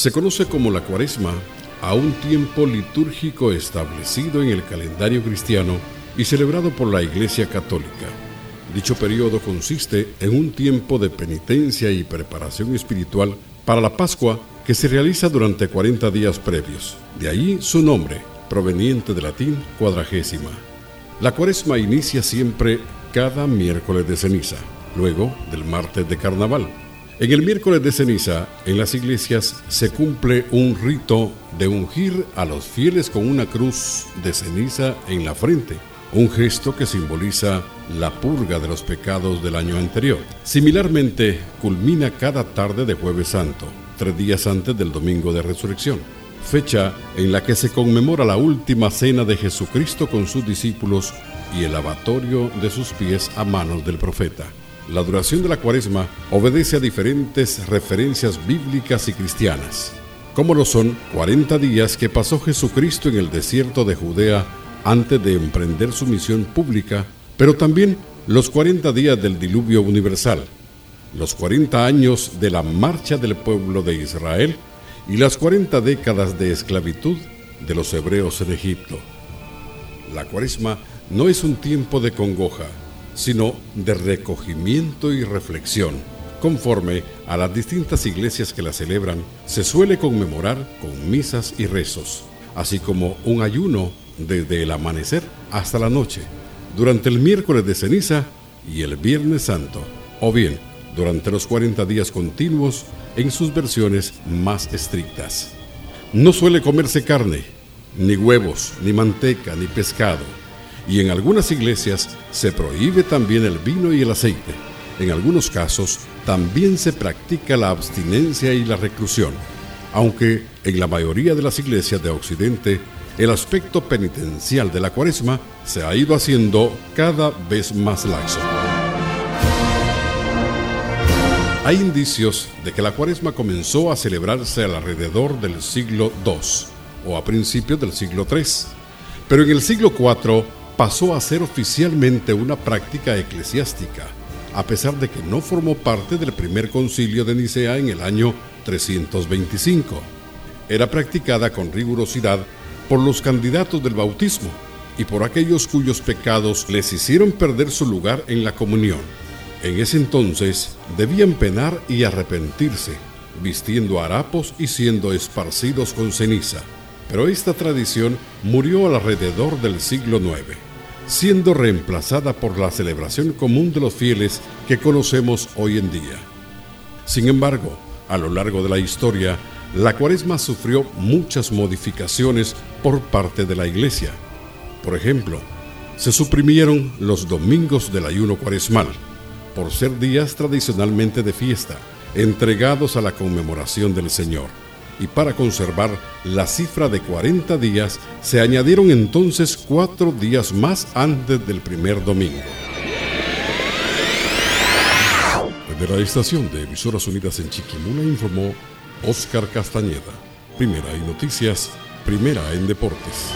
Se conoce como la cuaresma a un tiempo litúrgico establecido en el calendario cristiano y celebrado por la Iglesia Católica. Dicho periodo consiste en un tiempo de penitencia y preparación espiritual para la Pascua que se realiza durante 40 días previos. De ahí su nombre, proveniente del latín cuadragésima. La cuaresma inicia siempre cada miércoles de ceniza, luego del martes de carnaval. En el miércoles de ceniza, en las iglesias se cumple un rito de ungir a los fieles con una cruz de ceniza en la frente, un gesto que simboliza la purga de los pecados del año anterior. Similarmente, culmina cada tarde de jueves santo, tres días antes del domingo de resurrección, fecha en la que se conmemora la última cena de Jesucristo con sus discípulos y el lavatorio de sus pies a manos del profeta. La duración de la cuaresma obedece a diferentes referencias bíblicas y cristianas, como lo son 40 días que pasó Jesucristo en el desierto de Judea antes de emprender su misión pública, pero también los 40 días del diluvio universal, los 40 años de la marcha del pueblo de Israel y las 40 décadas de esclavitud de los hebreos en Egipto. La cuaresma no es un tiempo de congoja, sino de recogimiento y reflexión. Conforme a las distintas iglesias que la celebran, se suele conmemorar con misas y rezos, así como un ayuno desde el amanecer hasta la noche, durante el miércoles de ceniza y el viernes santo, o bien durante los 40 días continuos en sus versiones más estrictas. No suele comerse carne, ni huevos, ni manteca, ni pescado y en algunas iglesias se prohíbe también el vino y el aceite. En algunos casos también se practica la abstinencia y la reclusión, aunque en la mayoría de las iglesias de Occidente el aspecto penitencial de la cuaresma se ha ido haciendo cada vez más laxo. Hay indicios de que la cuaresma comenzó a celebrarse alrededor del siglo II o a principios del siglo III, pero en el siglo IV pasó a ser oficialmente una práctica eclesiástica, a pesar de que no formó parte del primer concilio de Nicea en el año 325. Era practicada con rigurosidad por los candidatos del bautismo y por aquellos cuyos pecados les hicieron perder su lugar en la comunión. En ese entonces debían penar y arrepentirse, vistiendo harapos y siendo esparcidos con ceniza. Pero esta tradición murió alrededor del siglo IX siendo reemplazada por la celebración común de los fieles que conocemos hoy en día. Sin embargo, a lo largo de la historia, la cuaresma sufrió muchas modificaciones por parte de la iglesia. Por ejemplo, se suprimieron los domingos del ayuno cuaresmal, por ser días tradicionalmente de fiesta, entregados a la conmemoración del Señor y para conservar la cifra de 40 días, se añadieron entonces cuatro días más antes del primer domingo. Desde la estación de Emisoras Unidas en Chiquimula informó Oscar Castañeda. Primera en noticias, primera en deportes.